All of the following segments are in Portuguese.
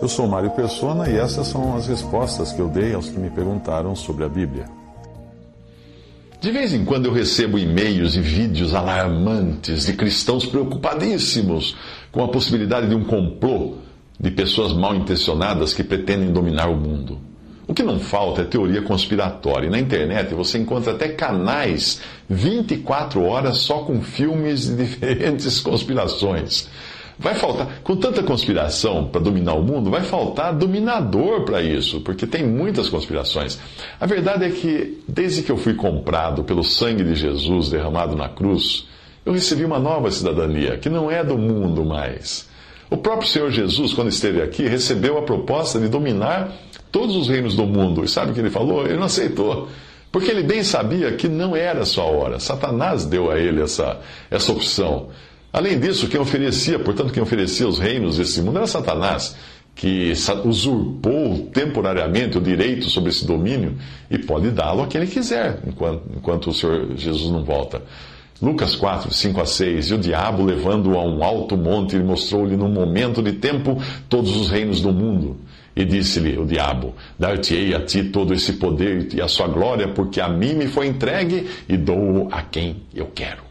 Eu sou Mário Persona e essas são as respostas que eu dei aos que me perguntaram sobre a Bíblia. De vez em quando eu recebo e-mails e vídeos alarmantes de cristãos preocupadíssimos com a possibilidade de um complô de pessoas mal intencionadas que pretendem dominar o mundo. O que não falta é teoria conspiratória. E na internet você encontra até canais 24 horas só com filmes de diferentes conspirações. Vai faltar, com tanta conspiração para dominar o mundo, vai faltar dominador para isso, porque tem muitas conspirações. A verdade é que, desde que eu fui comprado pelo sangue de Jesus derramado na cruz, eu recebi uma nova cidadania, que não é do mundo mais. O próprio Senhor Jesus, quando esteve aqui, recebeu a proposta de dominar todos os reinos do mundo. E sabe o que ele falou? Ele não aceitou. Porque ele bem sabia que não era a sua hora. Satanás deu a ele essa, essa opção. Além disso, quem oferecia, portanto, quem oferecia os reinos desse mundo era Satanás, que usurpou temporariamente o direito sobre esse domínio e pode dá-lo a quem ele quiser, enquanto, enquanto o Senhor Jesus não volta. Lucas 4, 5 a 6. E o diabo, levando-o a um alto monte, mostrou-lhe num momento de tempo todos os reinos do mundo. E disse-lhe o diabo: Dar-te-ei a ti todo esse poder e a sua glória, porque a mim me foi entregue e dou-o a quem eu quero.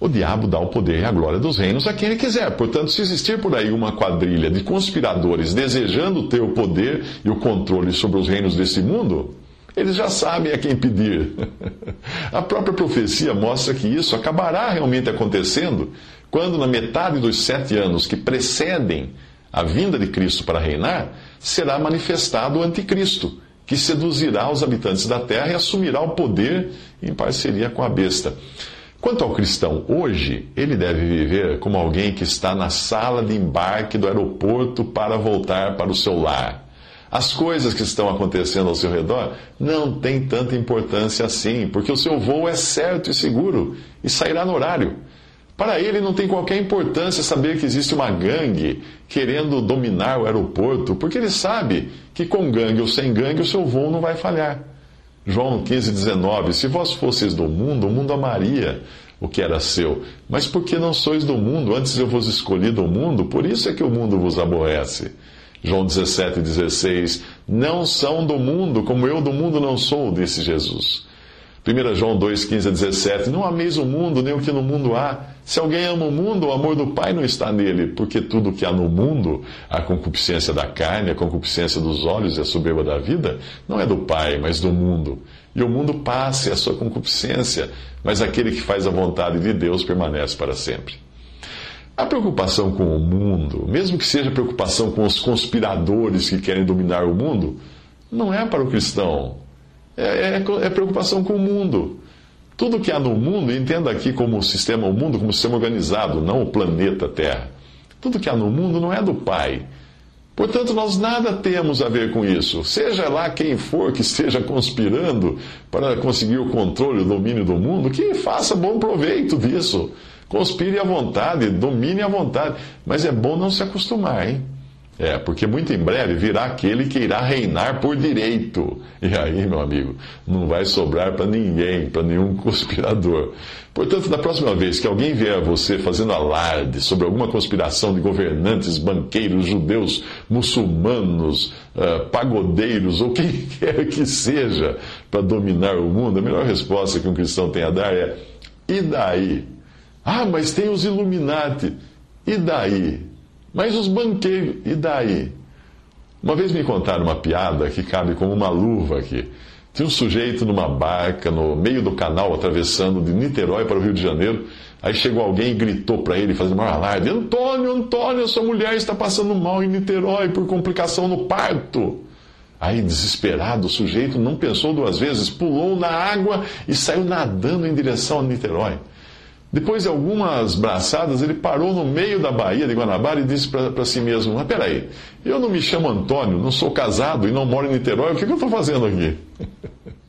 O diabo dá o poder e a glória dos reinos a quem ele quiser. Portanto, se existir por aí uma quadrilha de conspiradores desejando ter o poder e o controle sobre os reinos desse mundo, eles já sabem a quem pedir. A própria profecia mostra que isso acabará realmente acontecendo quando, na metade dos sete anos que precedem a vinda de Cristo para reinar, será manifestado o Anticristo, que seduzirá os habitantes da terra e assumirá o poder em parceria com a besta. Quanto ao cristão hoje, ele deve viver como alguém que está na sala de embarque do aeroporto para voltar para o seu lar. As coisas que estão acontecendo ao seu redor não têm tanta importância assim, porque o seu voo é certo e seguro e sairá no horário. Para ele não tem qualquer importância saber que existe uma gangue querendo dominar o aeroporto, porque ele sabe que com gangue ou sem gangue o seu voo não vai falhar. João 15, 19: Se vós fosseis do mundo, o mundo amaria o que era seu. Mas porque não sois do mundo, antes eu vos escolhi do mundo, por isso é que o mundo vos aborrece. João 17, 16: Não são do mundo, como eu do mundo não sou, disse Jesus. 1 João 2, 15 a 17: Não ameis o mundo, nem o que no mundo há. Se alguém ama o mundo, o amor do Pai não está nele, porque tudo que há no mundo, a concupiscência da carne, a concupiscência dos olhos e a soberba da vida, não é do Pai, mas do mundo. E o mundo passa, e a sua concupiscência, mas aquele que faz a vontade de Deus permanece para sempre. A preocupação com o mundo, mesmo que seja preocupação com os conspiradores que querem dominar o mundo, não é para o cristão. É, é, é preocupação com o mundo. Tudo que há no mundo, entenda aqui como o sistema, o mundo como sistema organizado, não o planeta Terra. Tudo que há no mundo não é do Pai. Portanto, nós nada temos a ver com isso. Seja lá quem for que esteja conspirando para conseguir o controle, o domínio do mundo, que faça bom proveito disso. Conspire à vontade, domine à vontade. Mas é bom não se acostumar, hein? É, porque muito em breve virá aquele que irá reinar por direito. E aí, meu amigo, não vai sobrar para ninguém, para nenhum conspirador. Portanto, da próxima vez que alguém vier a você fazendo alarde sobre alguma conspiração de governantes, banqueiros, judeus, muçulmanos, uh, pagodeiros ou quem quer que seja para dominar o mundo, a melhor resposta que um cristão tem a dar é: e daí? Ah, mas tem os Illuminati. E daí? Mas os banqueiros, e daí? Uma vez me contaram uma piada que cabe como uma luva aqui. Tinha um sujeito numa barca no meio do canal, atravessando de Niterói para o Rio de Janeiro. Aí chegou alguém e gritou para ele, fazendo uma alarde: Antônio, Antônio, sua mulher está passando mal em Niterói por complicação no parto. Aí, desesperado, o sujeito não pensou duas vezes, pulou na água e saiu nadando em direção a Niterói. Depois de algumas braçadas, ele parou no meio da baía de Guanabara e disse para si mesmo: Mas peraí, eu não me chamo Antônio, não sou casado e não moro em Niterói, o que, que eu estou fazendo aqui?